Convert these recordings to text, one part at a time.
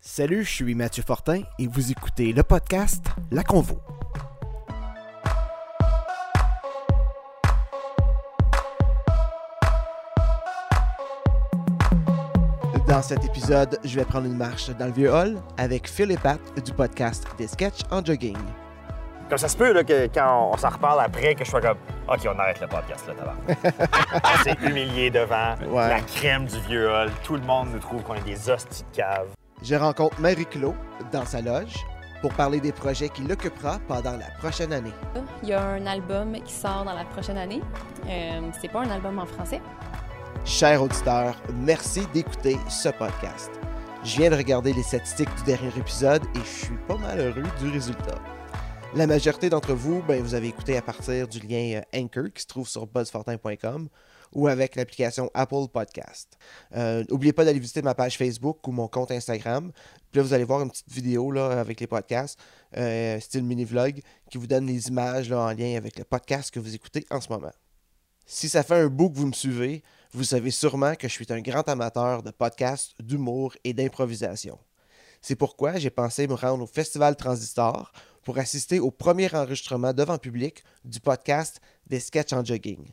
Salut, je suis Mathieu Fortin et vous écoutez le podcast La Convo. Dans cet épisode, je vais prendre une marche dans le vieux hall avec Phil et Pat du podcast Des Sketchs en jogging. Comme ça se peut là, que quand on, s'en reparle après, que je sois comme OK, on arrête le podcast là, tabarnak. on s'est humilié devant Ouais. la crème du vieux hall. Tout le monde nous trouve qu'on est des hosties de cave. Je rencontre Marie-Claude dans sa loge pour parler des projets qui l'occupera pendant la prochaine année. Il y a un album qui sort dans la prochaine année. Euh, c'est pas un album en français. Chers auditeurs, merci d'écouter ce podcast. Je viens de regarder les statistiques du dernier épisode et je suis pas mal heureux du résultat. La majorité d'entre vous, ben, vous avez écouté à partir du lien euh, Anchor qui se trouve sur buzzfortin.com ou avec l'application Apple Podcast. Euh, N'oubliez pas d'aller visiter ma page Facebook ou mon compte Instagram. Puis là, vous allez voir une petite vidéo là, avec les podcasts, euh, style mini-vlog, qui vous donne les images là, en lien avec le podcast que vous écoutez en ce moment. Si ça fait un bout que vous me suivez, vous savez sûrement que je suis un grand amateur de podcasts, d'humour et d'improvisation. C'est pourquoi j'ai pensé me rendre au Festival Transistor pour assister au premier enregistrement devant public du podcast des sketchs en jogging.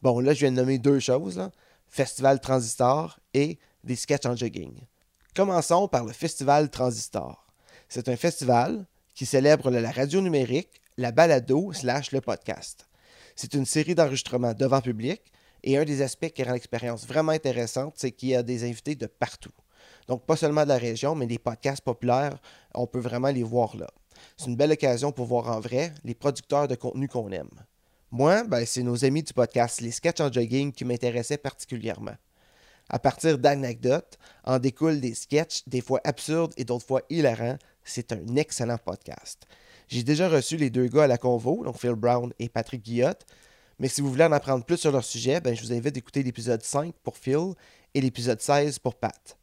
Bon, là, je viens de nommer deux choses. Festival Transistor et des sketchs en jogging. Commençons par le Festival Transistor. C'est un festival qui célèbre la radio numérique, la balado slash le podcast. C'est une série d'enregistrements devant public et un des aspects qui rend l'expérience vraiment intéressante, c'est qu'il y a des invités de partout. Donc, pas seulement de la région, mais des podcasts populaires, on peut vraiment les voir là. C'est une belle occasion pour voir en vrai les producteurs de contenu qu'on aime. Moi, ben, c'est nos amis du podcast Les Sketchs en Jogging qui m'intéressaient particulièrement. À partir d'anecdotes, en découlent des sketchs, des fois absurdes et d'autres fois hilarants. C'est un excellent podcast. J'ai déjà reçu les deux gars à la convo, donc Phil Brown et Patrick Guillotte. Mais si vous voulez en apprendre plus sur leur sujet, ben, je vous invite d'écouter l'épisode 5 pour Phil et l'épisode 16 pour Pat.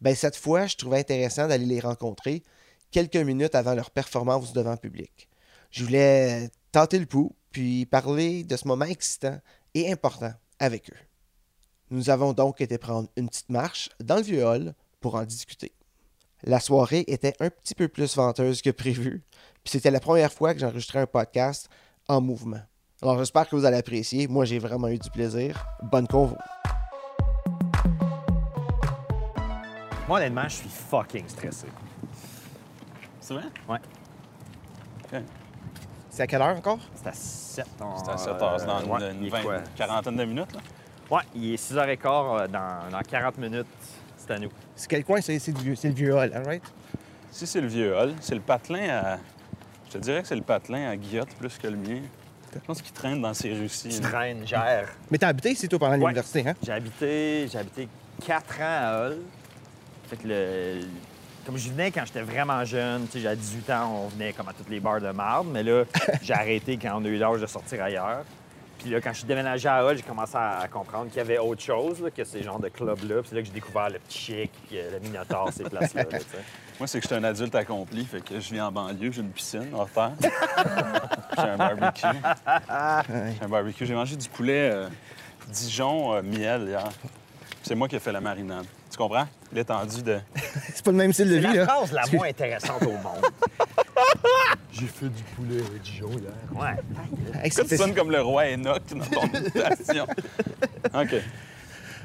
Ben, cette fois, je trouvais intéressant d'aller les rencontrer quelques minutes avant leur performance devant public. Je voulais tenter le pouls, puis parler de ce moment excitant et important avec eux. Nous avons donc été prendre une petite marche dans le vieux hall pour en discuter. La soirée était un petit peu plus venteuse que prévu, puis c'était la première fois que j'enregistrais un podcast en mouvement. Alors j'espère que vous allez apprécier. Moi, j'ai vraiment eu du plaisir. Bonne convo. Moi, honnêtement, je suis fucking stressé. C'est vrai? Ouais. C'est à quelle heure encore? C'est à 7 ans. C'est à 7 heures, c'est dans ouais, une, il quoi? quarantaine de minutes. Là. Ouais, il est 6h15 euh, dans, dans 40 minutes. C'est à nous. C'est quel coin? C'est le vieux, c'est le vieux hall, hein, right? Si c'est le vieux hall, c'est le patelin à. Je te dirais que c'est le patelin à Guillotte plus que le mien. Je pense qu'il traîne dans ces rues-ci. Tu là. traînes, gère. Mais t'as habité ici, toi, pendant l'université, hein? J'ai habité, j'ai habité 4 ans à Hull. Fait que le... Comme je venais quand j'étais vraiment jeune, tu sais, à 18 ans, on venait comme à toutes les bars de marde, mais là, j'ai arrêté quand on a eu l'âge de sortir ailleurs. Puis là, quand je suis déménagé à Hull, j'ai commencé à comprendre qu'il y avait autre chose là, que ces genres de clubs-là. Puis c'est là que j'ai découvert le petit chic, euh, le Minotaur, ces places-là. là. Moi, c'est que je suis un adulte accompli, fait que je vis en banlieue, j'ai une piscine hors terre. j'ai un barbecue. J'ai un barbecue. J'ai mangé du poulet euh, Dijon euh, miel hier. C'est moi qui ai fait la marinade. Tu comprends? L'étendue de. C'est pas le même style de C'est vie, la là. phrase la moins intéressante au monde. J'ai fait du poulet avec Dijon hier. Ouais. Hey, Ça, tu sonnes comme le roi Enoch dans ton imitation. OK.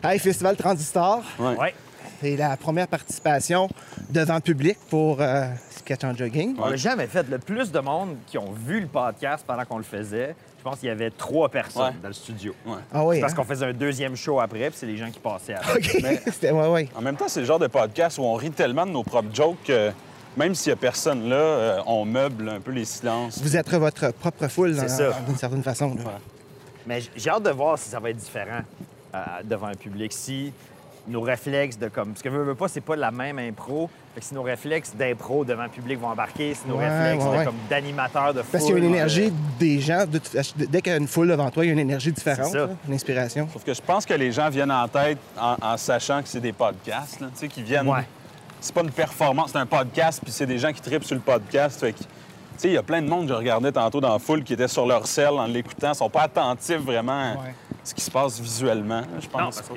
Hey, Festival Transistor. Ouais. Ouais. C'est la première participation devant public pour euh, Sketch en Jogging. On l'a jamais fait. Le plus de monde qui ont vu le podcast pendant qu'on le faisait, je pense qu'il y avait trois personnes Ouais. dans le studio. Ah oui, Parce hein? qu'on faisait un deuxième show après, puis c'est les gens qui passaient après. OK. C'était, ouais, ouais. En même temps, c'est le genre de podcast où on rit tellement de nos propres jokes que même s'il n'y a personne là, euh, on meuble un peu les silences. Vous êtes votre propre foule, C'est dans- ça. d'une certaine façon. là. Mais j'ai hâte de voir si ça va être différent euh, devant un public. Si nos réflexes de comme. Parce que veux, veux pas, c'est pas la même impro. Fait que si nos réflexes d'impro devant le public vont embarquer, si nos Ouais, réflexes ouais, de, ouais. comme d'animateur de foule. Parce qu'il y a une énergie des gens. de dès qu'il y a une foule devant toi, il y a une énergie différente, ça. là, une inspiration. Sauf que je pense que les gens viennent en tête en, en sachant que c'est des podcasts, là, tu sais, qui viennent. Ouais. C'est pas une performance, c'est un podcast, puis c'est des gens qui tripent sur le podcast. Fait que, tu sais, il y a plein de monde que je regardais tantôt dans la foule qui étaient sur leur selle en l'écoutant, sont pas attentifs vraiment à ce qui se passe visuellement, je pense. Non, parce que.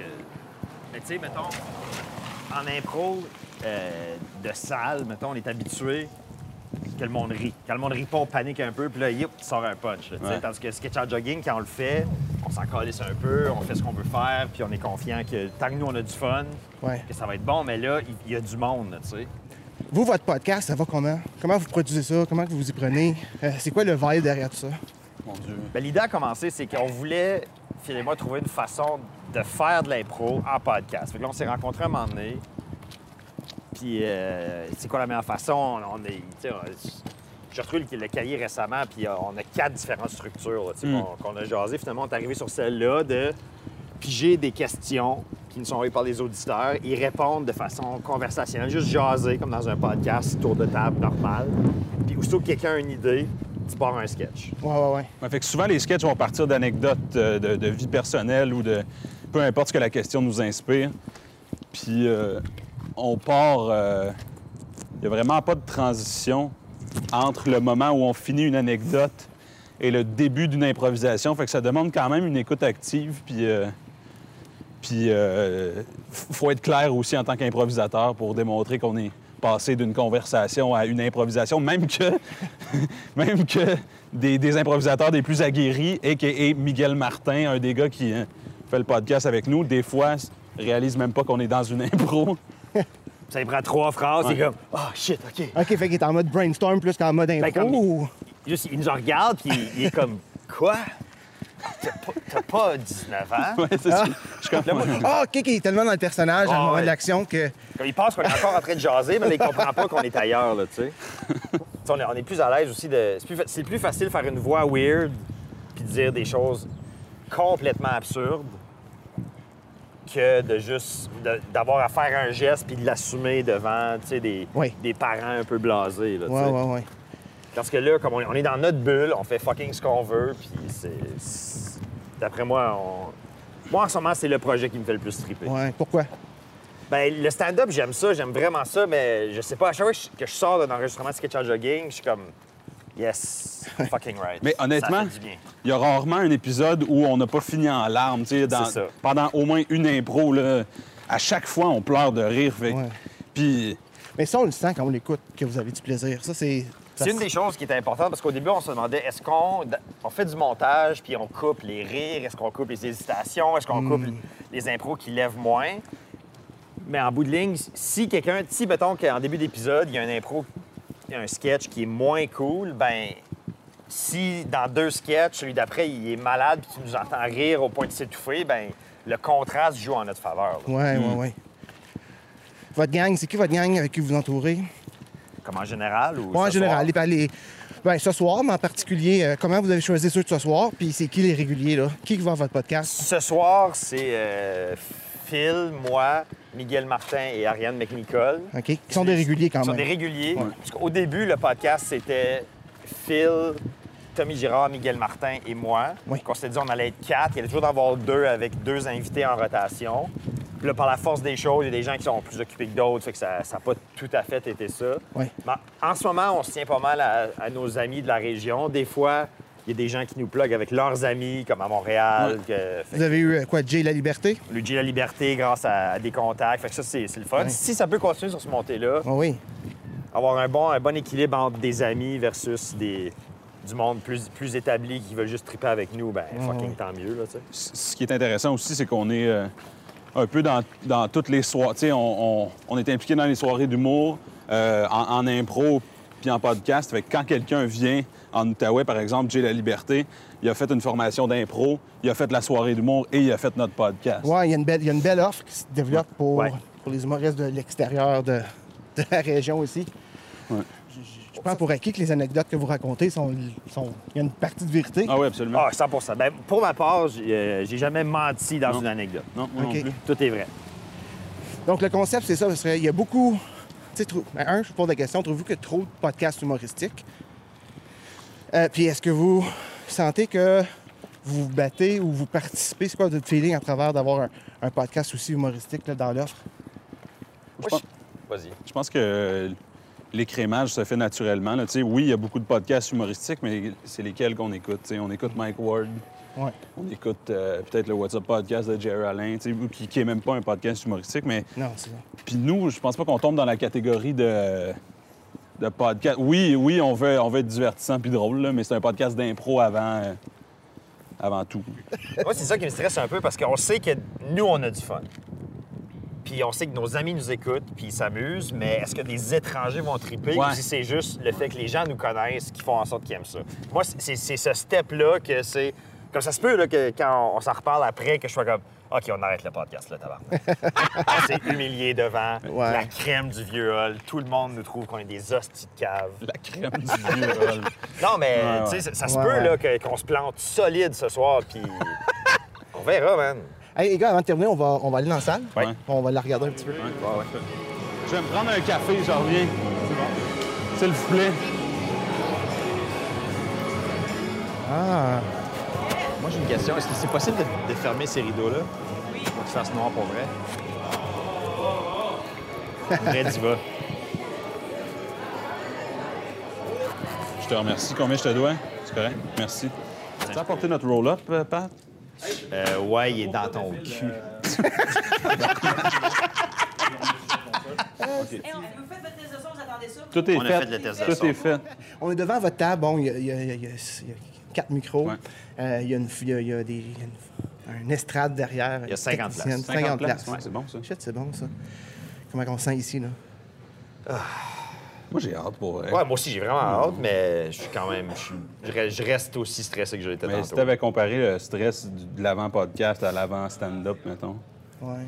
Mais tu sais, mettons, en impro, euh, de salle, mettons, on est habitué que le monde rit. Quand le monde rit pas, on panique un peu, puis là, yop, tu sors un punch. là. Ouais. Tandis que sketch en jogging, quand on le fait, on s'en calisse un peu, on fait ce qu'on veut faire, puis on est confiant que tant que nous, on a du fun, Ouais. que ça va être bon, mais là, il- y, a du monde, tu sais. Vous, votre podcast, ça va comment? Comment vous produisez ça? Comment que vous y prenez? Euh, c'est quoi le vibe derrière tout ça? Mon Dieu. Ben, L'idée a commencé, c'est qu'on voulait, moi, trouver une façon de faire de l'impro en podcast. Fait que là, on s'est rencontrés un moment donné. Puis, euh, c'est quoi la meilleure façon? On est, tu sais, on- j'ai retrouvé le, le cahier récemment, puis euh, on a quatre différentes structures Mm. qu'on qu'on a jasé. Finalement, on est arrivé sur celle-là de piger des questions qui nous sont envoyées par les auditeurs, y répondre de façon conversationnelle, juste jaser comme dans un podcast, tour de table normal. Puis, aussitôt que quelqu'un a une idée, tu pars un sketch. Ouais, ouais, ouais. Ouais, fait que souvent, les sketchs vont partir d'anecdotes euh, de, de vie personnelle ou de peu importe ce que la question nous inspire. Puis euh, on part. euh, Il n'y a vraiment pas de transition entre le moment où on finit une anecdote et le début d'une improvisation. Fait que ça demande quand même une écoute active. Puis. euh, puis, euh, faut être clair aussi en tant qu'improvisateur pour démontrer qu'on est passé d'une conversation à une improvisation, même que, même que des, des improvisateurs des plus aguerris, a.k.a. Miguel Martin, un des gars qui euh, fait le podcast avec nous, des fois, réalise même pas qu'on est dans une impro. Ça lui prend trois phrases, Ouais. c'est comme « Ah, shit, OK. OK, fait qu'il est en mode brainstorm plus qu'en mode impro. comme- ou- » Juste, il nous regarde, puis il, il est comme « Quoi? T'as pas, t'as pas 19 ans? Ouais, c'est ça. Je suis comme- Là, moi, Ah, OK, qu'il est tellement dans le personnage, dans Ah, le moment ouais. de l'action que... Comme il pense qu'on est encore en train de jaser, mais là, il comprend pas qu'on est ailleurs, là, tu sais. On, est, on est plus à l'aise aussi de... C'est plus, fa- plus facile de faire une voix weird puis de dire des choses complètement absurdes que de juste... d'avoir à faire un geste puis de l'assumer devant, des, Oui. des parents un peu blasés, là, Ouais, ouais, ouais. Parce que là, comme on est, on est dans notre bulle, on fait fucking ce qu'on veut, puis c'est... D'après moi, on... Moi, en ce moment, c'est le projet qui me fait le plus triper. Ouais, pourquoi? Ben, le stand-up, j'aime ça, j'aime vraiment ça, mais je sais pas, à chaque fois que je- sors d'un enregistrement de sketch en jogging, je suis comme, yes, fucking right. Mais honnêtement. Il y a rarement un épisode où on n'a pas fini en larmes. tu sais, dans-. Pendant au moins une impro, là, à chaque fois, on pleure de rire. fait Ouais. Puis, Mais ça, on le sent quand on l'écoute, que vous avez du plaisir. Ça, c'est... C'est une des choses qui était importante parce qu'au début, on se demandait est-ce qu'on on fait du montage puis on coupe les rires, est-ce qu'on coupe les hésitations, est-ce qu'on coupe les impros qui lèvent moins? Mais en bout de ligne, si quelqu'un, si mettons qu'en début d'épisode, il y a un impro, un sketch qui est moins cool, ben si dans deux sketchs, celui d'après, il est malade puis tu nous entends rire au point de s'étouffer, ben le contraste joue en notre faveur. là. Ouais, ouais, ouais. Votre gang, c'est qui votre gang avec qui vous entourez? Comme en général ou Ouais, en général, les- ben, ce soir, mais en particulier, euh, comment vous avez choisi ceux de ce soir? Puis c'est qui les réguliers, là? Qui va à votre podcast? Ce soir, c'est euh, Phil, moi, Miguel Martin et Ariane McNicol. OK? Qui sont des réguliers quand Ils sont même. des réguliers. Parce qu'au début, le podcast, c'était Phil, Tommy Girard, Miguel Martin et moi. Oui. On s'était dit on allait être quatre. Il y allait toujours d'en avoir deux avec deux invités en rotation. Puis là, par la force des choses, il y a des gens qui sont plus occupés que d'autres, fait que ça n'a pas tout à fait été ça. Oui. Mais en ce moment, on se tient pas mal à, à nos amis de la région. Des fois, il y a des gens qui nous pluguent avec leurs amis, comme à Montréal. que- Vous avez eu, euh, quoi, Jay La Liberté? Luigi La Liberté grâce à, à des contacts. Fait que ça, c'est le fun. Ouais. Si ça peut continuer sur ce montée-là, Ah oui. avoir un bon, un bon équilibre entre des amis versus des, du monde plus, plus établi qui veulent juste triper avec nous, ben fucking ouais. tant mieux, là, ce qui est intéressant aussi, c'est qu'on est euh, un peu dans, dans toutes les soirées. On, on- on est impliqué dans les soirées d'humour, euh, en, en impro, puis en podcast. Fait que quand quelqu'un vient en Outaouais, par exemple, J'ai la Liberté, il a fait une formation d'impro, il a fait la soirée d'humour et il a fait notre podcast. Ouais, il y, a une belle- il y a une belle offre qui se développe pour, Ouais. pour les humoristes de l'extérieur de, de la région aussi. Ouais. Je, je- je prends pour acquis que les anecdotes que vous racontez sont. sont- Il y a une partie de vérité. Ah oui, absolument. Ah, 100 ben, Pour ma part, j'ai euh, jamais menti dans Non. une anecdote. Non, moi non plus. Tout est vrai. Donc, le concept, c'est ça. il y a beaucoup. Tu sais, trou- ben, un, je vous pose la question trouvez-vous qu'il y a trop de podcasts humoristiques? Euh, Puis, est-ce que vous sentez que vous vous battez ou vous participez? C'est quoi votre feeling à travers d'avoir un, un podcast aussi humoristique là, dans l'offre? Moi, pense- je- Vas-y. Je pense que l'écrémage se fait naturellement. là. Tu sais, Oui, il y a beaucoup de podcasts humoristiques, mais c'est lesquels qu'on écoute? Tu sais, On écoute Mike Ward, Ouais. On écoute euh, peut-être le WhatsApp podcast de Jerry Allen, tu sais, ou qui, qui est même pas un podcast humoristique, mais Non, c'est ça. puis nous, je pense pas qu'on tombe dans la catégorie de, de podcast. Oui, oui, on veut, on veut être divertissant puis drôle, là, mais c'est un podcast d'impro avant, euh, avant tout. Moi, c'est ça qui me stresse un peu parce qu'on sait que nous, on a du fun. Puis on sait que nos amis nous écoutent, puis ils s'amusent, mais est-ce que des étrangers vont triper Ouais. ou si c'est juste le fait que les gens nous connaissent qui font en sorte qu'ils aiment ça? Moi, c'est c'est ce step-là que c'est. Comme ça se peut là, que quand on s'en reparle après, que je sois comme OK, on arrête le podcast, là, tabarnak. on s'est humilié devant Ouais. la crème du vieux hall. Tout le monde nous trouve qu'on est des hosties de cave. La crème du vieux rôle. Non, mais Ouais, tu sais, ça, ça se Ouais, peut ouais. là, que- qu'on se plante solide ce soir, puis on verra, man. Hey, les gars, avant de terminer, on va, on va aller dans la salle. Ouais. On va la regarder un petit peu. Je vais me prendre un café, j'en reviens. S'il vous plaît. Ah, une question. Est-ce que c'est possible de, de fermer ces rideaux-là? Oui. Pour qu'ils fassent noir pour vrai? Vrai, vas. Je te remercie. Combien je te dois? C'est correct? Merci. Tu as apporté notre roll-up, euh, Pat? Euh, ouais, il est dans ton cul. Tout est On a fait. fait le test de Tout son. est fait. on est devant votre table. Bon, il y a, il y a- il y a- il y a quatre micros. Ouais. Euh, il y a, une, il y a- il y a des, il y a une, un estrade derrière. Il y a 50 technicienne. places. 50 places. Ouais, c'est bon, ça. Shit, c'est bon, ça. Comment on se sent ici, là? Moi, j'ai hâte pour vrai. Ouais, moi aussi, j'ai vraiment hâte, mais je suis quand même. Je, reste aussi stressé que je l'étais Mais tantôt. si t'avais comparé le stress de l'avant-podcast à l'avant-stand-up, mettons. Ouais.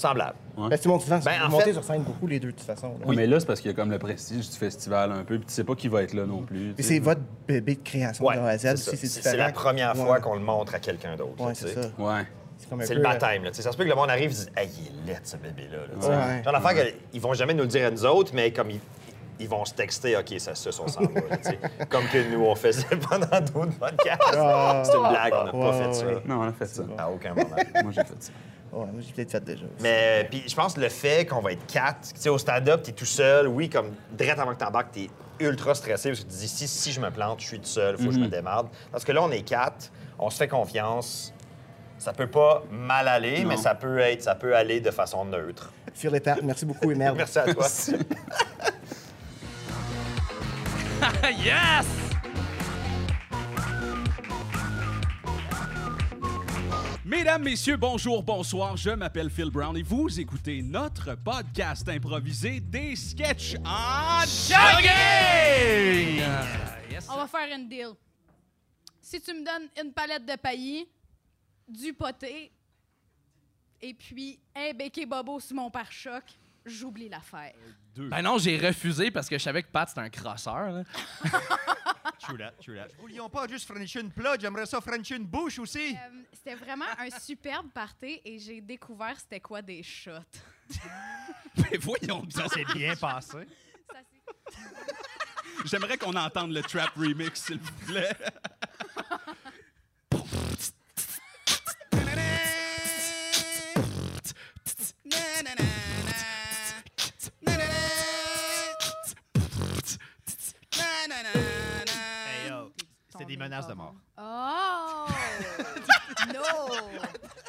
Semblable. Ben, tu montes souvent, Ben, vous en montez fait- sur scène beaucoup, les deux, de toute façon. là. Oui. Mais là, c'est parce qu'il y a comme le prestige du festival un peu, puis tu sais pas qui va être là non plus. Sais. c'est votre bébé de création Ouais, de A à Z. c'est aussi, ça. c'est C'est différent. c'est la première Ouais. fois qu'on le montre à quelqu'un d'autre. Ouais, c'est ça. Ouais. C'est le baptême. Là. Ça se peut que le monde arrive et dise Hey, il est laid, ce bébé-là. là. Ouais. Genre l'affaire qu'ils vont jamais nous le dire à nous autres, mais comme ils, ils vont se texter OK, ça se on s'en va. là, comme que nous, on faisait pendant d'autres podcasts. Ah. C'est une blague, on n'a pas Ouais, fait ça. ouais. Non, on a fait ça. À aucun moment. Moi, j'ai fait ça. Ouais, moi, j'ai peut-être fait déjà. Mais puis je pense que le fait qu'on va être quatre, tu sais, au stand-up, t'es tout seul, oui, comme direct avant que t'embarques, t'es ultra stressé parce que tu te dis si, si je me plante, je suis tout seul, faut que je me démarre. Parce que là, on est quatre, on se fait confiance. Ça peut pas mal aller, Non. mais ça peut être, ça peut aller de façon neutre. Et Pat, merci beaucoup et merde. Merci à toi. yes! Mesdames, Messieurs, bonjour, bonsoir. Je m'appelle Phil Brown et vous écoutez notre podcast improvisé des sketchs en jogging! On va faire une deal. Si tu me donnes une palette de paillis, du poté, et puis un béquet bobo sur mon pare-choc, j'oublie l'affaire. Ben non, j'ai refusé parce que je savais que Pat, c'était un crosseur. True that, true that. Voulions pas juste frencher une plot, j'aimerais ça frencher une bouche aussi. Euh, c'était vraiment un superbe party et j'ai découvert c'était quoi des shots. Ben voyons Ça s'est bien passé. Ça, J'aimerais qu'on entende le trap remix, s'il vous plaît. pas de mort. Oh! non!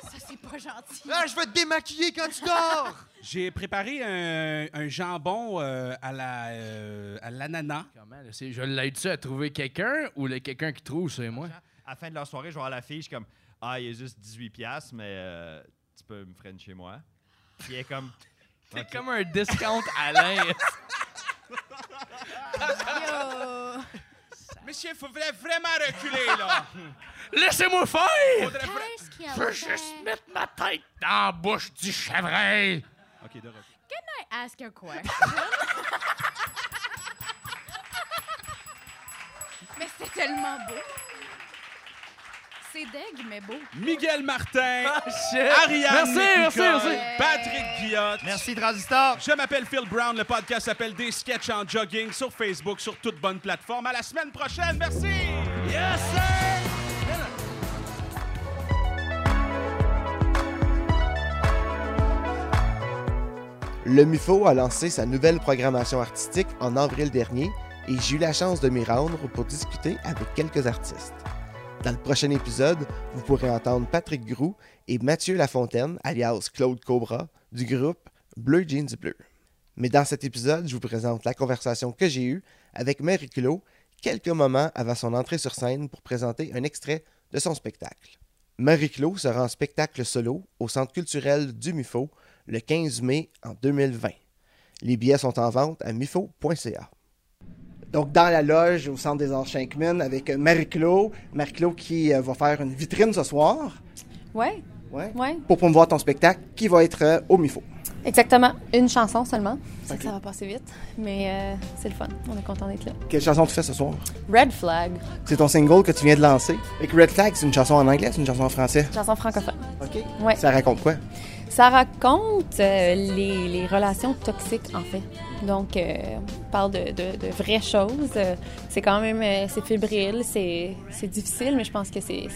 Ça, c'est pas gentil. Ah, je vais te démaquiller quand tu dors! J'ai préparé un, un jambon euh, à la euh, à l'ananas. Comment, là, c'est- je l'aide-tu à trouver quelqu'un ou le quelqu'un qui trouve, c'est moi? À la fin de la soirée, je vais voir la fille, je suis comme Ah, il est juste 18$, mais euh, tu peux me freiner chez moi. Puis elle est comme C'est comme un discount Alain. Yo! Monsieur, il faudrait vraiment reculer, là. Laissez-moi faire! Faudrait vra- Qu'est-ce qu'il y a Je veux juste mettre ma tête dans la bouche du chevreuil. OK, de retour. I ask a question? mais c'est tellement beau. C'est deg, mais beau. Miguel Martin, Shit. Ariane Merci, merci, Nicole, merci. Patrick Guillotte. Merci, Transistor! Je m'appelle Phil Brown. Le podcast s'appelle Des sketchs en jogging sur Facebook, sur toute bonne plateforme. À la semaine prochaine. Merci. Yes, sir. Le MUFO a lancé sa nouvelle programmation artistique en avril dernier et j'ai eu la chance de m'y rendre pour discuter avec quelques artistes. Dans le prochain épisode, vous pourrez entendre Patrick Groux et Mathieu Lafontaine, alias Claude Cobra, du groupe Bleu Jeans Bleu. Mais dans cet épisode, je vous présente la conversation que j'ai eue avec Mary Claude quelques moments avant son entrée sur scène pour présenter un extrait de son spectacle. Marie-Claude sera en spectacle solo au Centre culturel du MUFO le 15 mai en 2020. Les billets sont en vente à mufo.ca. Donc, dans la loge au Centre des Arts Shankman avec Marie-Claude. Marie-Claude qui euh, va faire une vitrine ce soir. Ouais, Ouais. ouais. Pour promouvoir ton spectacle qui va être euh, au MUFO. Exactement. Une chanson seulement. C'est Ok. que ça va passer vite. Mais euh, c'est le fun. On est content d'être là. Quelle chanson tu fais ce soir? Red Flag, C'est ton single que tu viens de lancer. Et que Red Flag, c'est une chanson en anglais, c'est une chanson en français? chanson francophone. OK. Ouais. Ça raconte quoi? Ça raconte euh, les, relations toxiques, en fait. Donc, euh, on parle de, vraies choses. Euh, c'est quand même, c'est fébrile, c'est difficile, mais je pense que c'est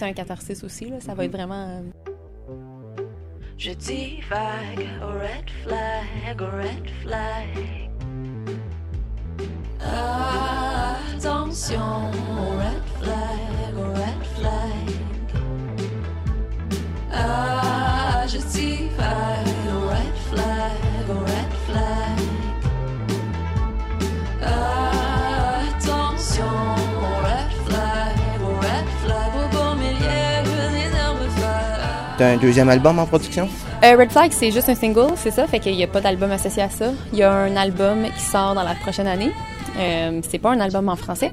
un catharsis aussi. Là. Ça va être vraiment... Je divague, oh red flag, red flag. Attention, red flag, red flag. Ah, je divague, red flag, red flag. Attention, red flag, red flag. Au beau milieu des herbes folles. T'as un deuxième album en production? Euh, Red Flag, c'est juste un single, c'est ça. Fait qu'il n'y a pas d'album associé à ça. Il y a un album qui sort dans la prochaine année. Euh, c'est pas un album en français.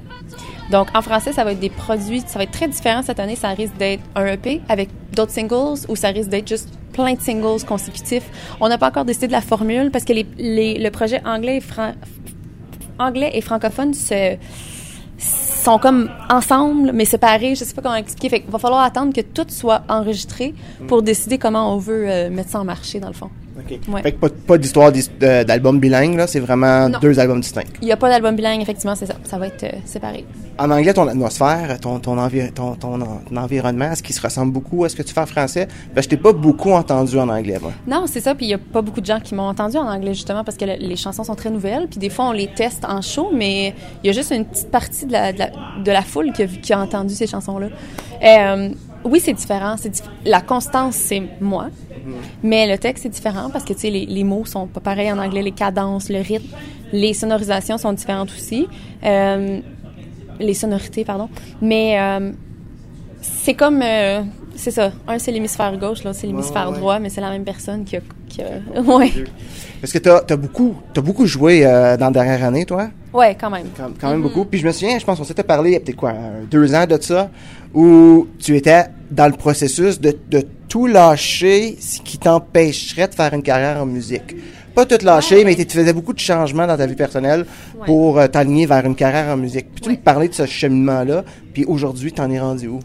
Donc, en français, ça va être des produits, ça va être très différent cette année. Ça risque d'être un EP avec d'autres singles ou ça risque d'être juste plein de singles consécutifs. On n'a pas encore décidé de la formule parce que les, les- le projet anglais et, anglais et francophone se, sont comme ensemble, mais séparés. Je sais pas comment expliquer. Fait qu'il va falloir attendre que tout soit enregistré pour décider comment on veut euh, mettre ça en marché, dans le fond. OK. Ouais. Fait que pas, pas d'histoire d'album bilingue, là. C'est vraiment Non. deux albums distincts. Il n'y a pas d'album bilingue, effectivement, c'est ça. Ça va être euh, séparé. En anglais, ton atmosphère, ton, ton, envi- ton, ton en- environnement, est-ce qu'il se ressemble beaucoup à ce que tu fais en français? Ben, je t'ai pas beaucoup entendu en anglais, moi. Non, c'est ça. Puis il n'y a pas beaucoup de gens qui m'ont entendu en anglais, justement, parce que le- les chansons sont très nouvelles. Puis des fois, on les teste en show, mais il y a juste une petite partie de la, de la, de la foule qui a, vu- qui a entendu ces chansons-là. Euh, oui, c'est différent. Dif- La constance, c'est moi. Mais le texte, c'est différent parce que, tu sais, les, les mots sont pas pareils en anglais. Les cadences, le rythme, les sonorisations sont différentes aussi. Euh, les sonorités, pardon. Mais euh, c'est comme... euh, c'est ça. Un, c'est l'hémisphère gauche, l'autre, c'est l'hémisphère Ouais, ouais, droit, mais c'est la même personne qui a... Qui a... Ouais. Parce que t'as as beaucoup, beaucoup joué dans la dernière année, toi? ouais, quand même. Quand, quand même beaucoup. Puis je me souviens, je pense qu'on s'était parlé il y a peut-être quoi, deux ans de ça, où tu étais dans le processus de, de tout lâcher ce qui t'empêcherait de faire une carrière en musique. Pas tout lâcher, mais tu faisais beaucoup de changements dans ta vie personnelle Ouais. pour euh, t'aligner vers une carrière en musique. Puis tu Ouais. me parlais de ce cheminement-là, puis aujourd'hui, t'en es rendu où?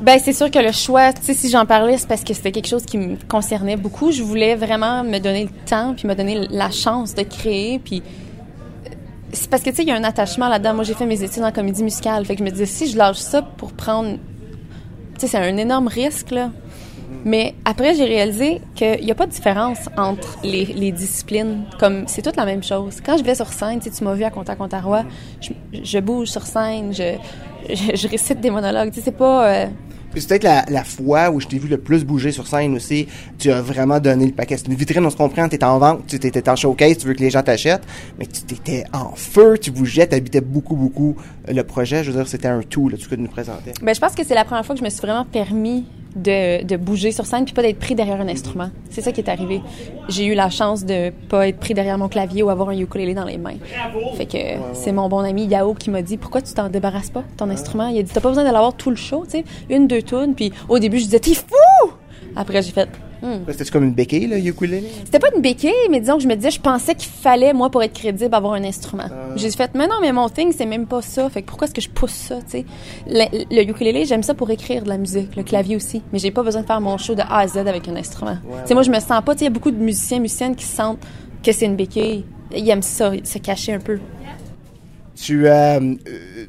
Ben c'est sûr que le choix, tu sais, si j'en parlais, c'est parce que c'était quelque chose qui me concernait beaucoup. Je voulais vraiment me donner le temps, puis me donner la chance de créer, puis euh, c'est parce que tu sais, il y a un attachement là-dedans. Moi, j'ai fait mes études en comédie musicale, fait que je me disais si je lâche ça pour prendre, c'est un énorme risque là. Mais après, j'ai réalisé qu'il n'y a pas de différence entre les, disciplines. Comme c'est toute la même chose. Quand je vais sur scène, tu m'as vu à Contact je, je bouge sur scène, je, je, récite des monologues. Tu sais, c'est pas. euh, c'est peut-être la, fois où je t'ai vu le plus bouger sur scène aussi. Tu as vraiment donné le paquet. C'est une vitrine, on se comprend, t'es en vente, tu étais en showcase, tu veux que les gens t'achètent, mais tu t'étais en feu, tu bougeais, t'habitais beaucoup, beaucoup le projet. Je veux dire, c'était un tout, là, tout ce que nous présentais. Ben, je pense que c'est la première fois que je me suis vraiment permis de, de bouger sur scène puis pas d'être pris derrière un instrument. C'est ça qui est arrivé. J'ai eu la chance de pas être pris derrière mon clavier ou avoir un ukulélé dans les mains. Fait que c'est mon bon ami Yao qui m'a dit pourquoi tu t'en débarrasses pas ton instrument. Il a dit t'as pas besoin de l'avoir tout le show, tu sais, une deux tunes. Puis au début je disais t'es fou. Après j'ai fait Hmm. C'était comme une béquille, là, ukulélé? C'était pas une béquille, mais disons que je me disais, je pensais qu'il fallait, moi, pour être crédible, avoir un instrument. J'ai fait, mais non, mais mon thing, c'est même pas ça. Fait que pourquoi est-ce que je pousse ça, tu sais? Le, le ukulélé, j'aime ça pour écrire de la musique. Le clavier aussi. Mais j'ai pas besoin de faire mon show de A à Z avec un instrument. tu sais, moi, je me sens pas, tu sais, il y a beaucoup de musiciens, musiciennes qui sentent que c'est une béquille. Ils aiment ça, se cacher un peu. Tu, euh, euh,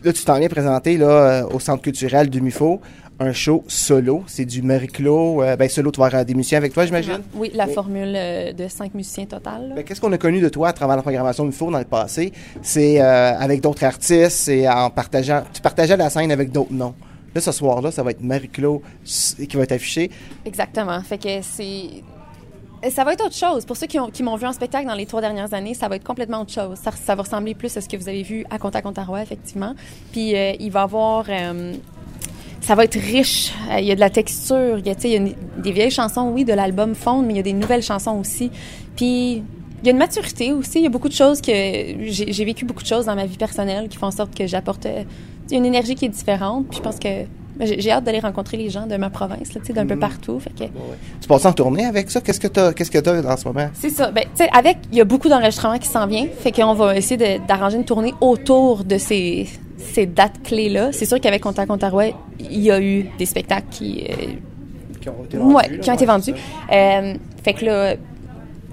là, tu t'en viens présenter là, euh, au Centre culturel du MUFO. Un show solo. C'est du Marie-Claude. euh, ben, solo, tu vas avoir des musiciens avec toi, j'imagine? Oui, la Oui. formule euh, de cinq musiciens total. Ben, Qu'est-ce qu'on a connu de toi à travers la programmation UFO dans le passé? C'est euh, avec d'autres artistes, c'est en partageant. Tu partageais la scène avec d'autres noms. Là, ce soir-là, ça va être Marie-Claude qui va être affiché. Exactement. Fait que c'est. et Ça va être autre chose. Pour ceux qui, ont- qui m'ont vu en spectacle dans les trois dernières années, ça va être complètement autre chose. Ça, ça va ressembler plus à ce que vous avez vu à Contact Ontario, effectivement. Puis euh, il va y avoir. euh, ça va être riche. Euh, Il y a de la texture. Il y a, il y a une- des vieilles chansons, oui, de l'album Fond, mais il y a des nouvelles chansons aussi. Puis il y a une maturité aussi. Il y a beaucoup de choses que. J'ai vécu beaucoup de choses dans ma vie personnelle qui font en sorte que j'apporte euh, une énergie qui est différente. Puis je pense que. ben, J'ai hâte d'aller rencontrer les gens de ma province, d'un peu partout. Fait que Tu passes en tournée avec ça? Qu'est-ce que tu as, qu'est-ce que t'as en ce moment? c'est ça. Ben, tu sais, avec, il y a beaucoup d'enregistrements qui s'en viennent. Fait qu'on va essayer d'arranger une tournée autour de ces, ces dates clés-là. C'est sûr qu'avec Contact Ontario, il y a eu des spectacles qui, euh, Qui ont été ouais, là, qui ont été vendus. Euh, fait que là,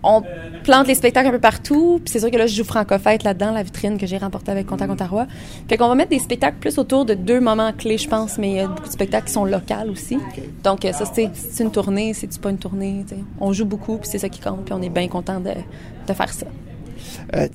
on plante les spectacles un peu partout. Puis c'est sûr que là, je joue Francofête là-dedans, la vitrine que j'ai remportée avec Contact Ontario. Fait qu'on va mettre des spectacles plus autour de deux moments clés, je pense. Mais il y a beaucoup de spectacles qui sont locaux aussi. Donc euh, ça, c'est une tournée, c'est pas une tournée. tu sais? On joue beaucoup, puis c'est ça qui compte. Puis on est bien content de, de faire ça. Euh,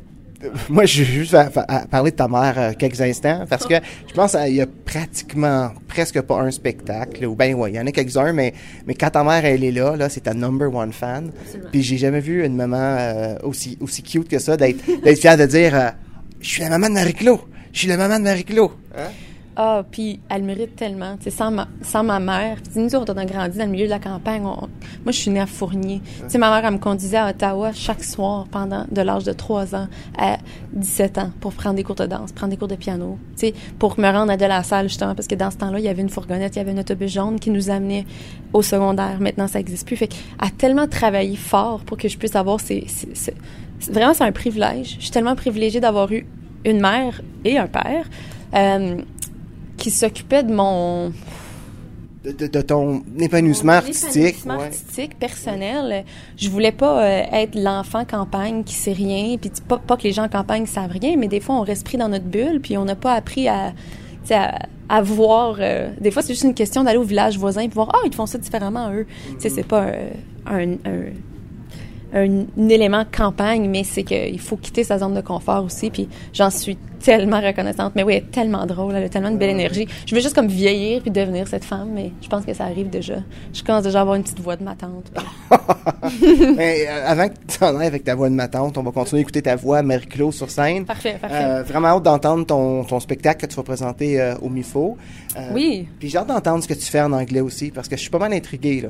moi, je vais juste à- à parler de ta mère euh, quelques instants parce que je pense qu'il y a pratiquement presque pas un spectacle. Ou bien, ouais, il y en a quelques-uns, mais, mais quand ta mère, elle est là, là c'est ta number one fan. Puis j'ai jamais vu une maman euh, aussi, aussi cute que ça, d'être d'être fière de dire euh, Je suis la maman de Marie-Claude. Je suis la maman de Marie-Claude. Hein? Ah, puis elle mérite tellement. Tu sais, sans ma, sans ma mère, puis nous autres, on a grandi dans le milieu de la campagne. on- moi, je suis née à Fournier. Tu sais, ma mère, elle me conduisait à Ottawa chaque soir pendant de l'âge de 3 ans à 17 ans pour prendre des cours de danse, prendre des cours de piano. Tu sais, pour me rendre à de la salle, justement, parce que dans ce temps-là, il y avait une fourgonnette, il y avait un autobus jaune qui nous amenait au secondaire. Maintenant, ça n'existe plus. Fait qu'elle a tellement travaillé fort pour que je puisse avoir ces... ces- ces- vraiment, c'est un privilège. Je suis tellement privilégiée d'avoir eu une mère et un père. euh, qui s'occupait de mon De, de- de ton épanouissement artistique. épanouissement ouais. artistique, personnel. Je voulais pas euh, être l'enfant campagne qui sait rien, puis pas, pas que les gens en campagne savent rien, mais des fois on reste pris dans notre bulle, puis on n'a pas appris à, à, à voir. euh, des fois c'est juste une question d'aller au village voisin et voir ah ils font ça différemment eux. Tu sais c'est pas euh, un, un un, un élément campagne, mais c'est qu'il faut quitter sa zone de confort aussi. Puis j'en suis tellement reconnaissante. Mais oui, elle est tellement drôle, elle a tellement de belle énergie. Je veux juste comme vieillir puis devenir cette femme, mais je pense que ça arrive déjà. Je commence déjà à avoir une petite voix de ma tante. Mais euh, avant que tu en ailles avec ta voix de ma tante, on va continuer à écouter ta voix, Marie-Claude, sur scène. Parfait, parfait. Euh, vraiment hâte d'entendre ton, ton spectacle que tu vas présenter euh, au MIFO. Euh, Oui. Puis j'ai hâte d'entendre ce que tu fais en anglais aussi, parce que je suis pas mal intrigué, là.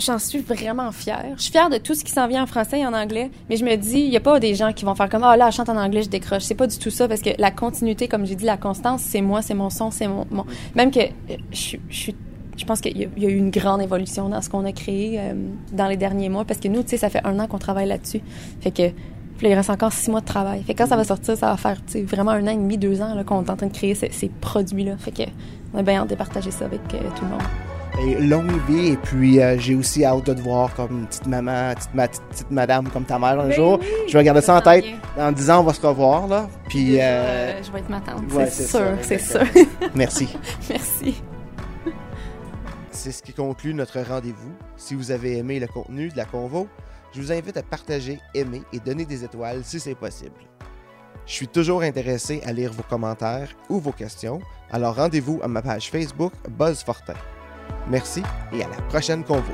J'en suis vraiment fière. Je suis fière de tout ce qui s'en vient en français et en anglais, mais je me dis, il n'y a pas des gens qui vont faire comme, ah là, elle chante en anglais, je décroche. C'est pas du tout ça, parce que la continuité, comme j'ai dit, la constance, c'est moi, c'est mon son, c'est mon, Même que euh, je je je pense qu'il y, a- eu une grande évolution dans ce qu'on a créé euh, dans les derniers mois parce que nous, tu sais, ça fait un an qu'on travaille là-dessus. Fait que puis là, il reste encore six mois de travail. Fait que quand ça va sortir, ça va faire vraiment un an et demi, deux ans qu'on est en train de créer ces, produits-là. Fait que on a bien hâte de partager ça avec euh, tout le monde. Et longue vie, et puis euh, j'ai aussi hâte de te voir comme une petite maman, petite, ma- petite, petite madame comme ta mère un Ben jour. oui, je vais garder ça en tête. Dans dix ans, on va se revoir, là. Puis, euh, euh, je vais être ma tante, ouais, c'est sûr, c'est sûr. merci. Merci. C'est ce qui conclut notre rendez-vous. Si vous avez aimé le contenu de la convo, je vous invite à partager, aimer et donner des étoiles si c'est possible. Je suis toujours intéressé à lire vos commentaires ou vos questions, alors rendez-vous à ma page Facebook Buzz Fortin. Merci et à la prochaine convo.